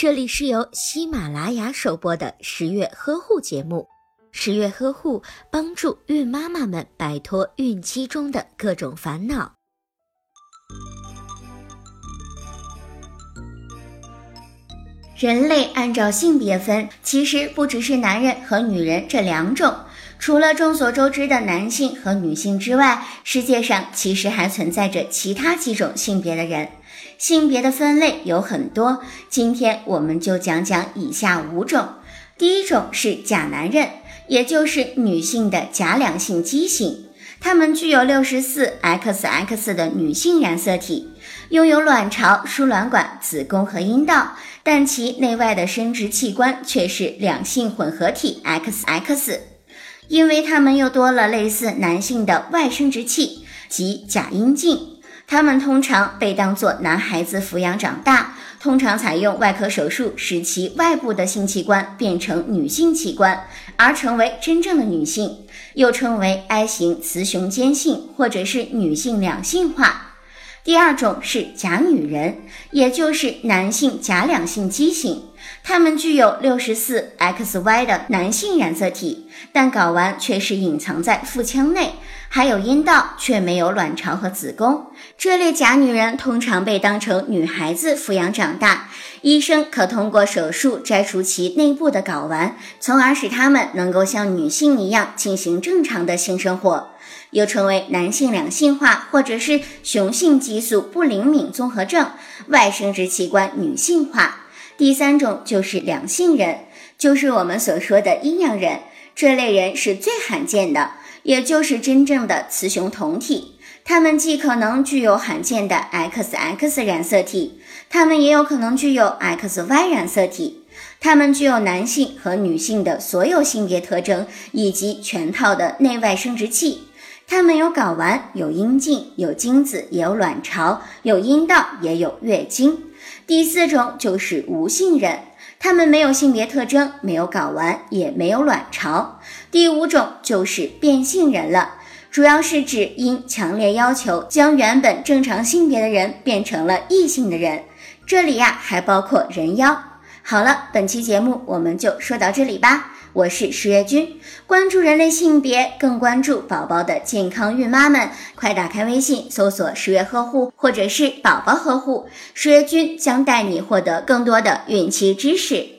这里是由喜马拉雅首播的十月呵护节目。十月呵护帮助孕妈妈们摆脱孕期中的各种烦恼。人类按照性别分，其实不只是男人和女人这两种。除了众所周知的男性和女性之外，世界上其实还存在着其他几种性别的人。性别的分类有很多，今天我们就讲讲以下五种。第一种是假男人，也就是女性的假两性畸形，他们具有六十四 XX 的女性染色体，拥有卵巢、输卵管、子宫和阴道，但其内外的生殖器官却是两性混合体 XX，因为它们又多了类似男性的外生殖器及假阴茎。他们通常被当作男孩子抚养长大，通常采用外科手术使其外部的性器官变成女性器官，而成为真正的女性，又称为 I 型雌雄兼性或者是女性两性化。第二种是假女人，也就是男性假两性畸形，他们具有六十四 XY 的男性染色体，但睾丸却是隐藏在腹腔内。还有阴道，却没有卵巢和子宫。这类假女人通常被当成女孩子抚养长大。医生可通过手术摘除其内部的睾丸，从而使她们能够像女性一样进行正常的性生活，又称为男性两性化或者是雄性激素不灵敏综合症，外生殖器官女性化。第三种就是两性人，就是我们所说的阴阳人。这类人是最罕见的。也就是真正的雌雄同体，他们既可能具有罕见的 XX 染色体，他们也有可能具有 XY 染色体。他们具有男性和女性的所有性别特征，以及全套的内外生殖器。它们有睾丸，有阴茎，有精子，也有卵巢，有阴道，也有月经。第四种就是无性人。他们没有性别特征，没有睾丸，也没有卵巢。第五种就是变性人了，主要是指因强烈要求将原本正常性别的人变成了异性的人。这里呀还包括人妖。好了，本期节目我们就说到这里吧。我是十月君，关注人类性别，更关注宝宝的健康。孕妈们，快打开微信搜索“十月呵护”或者是“宝宝呵护”，十月君将带你获得更多的孕期知识。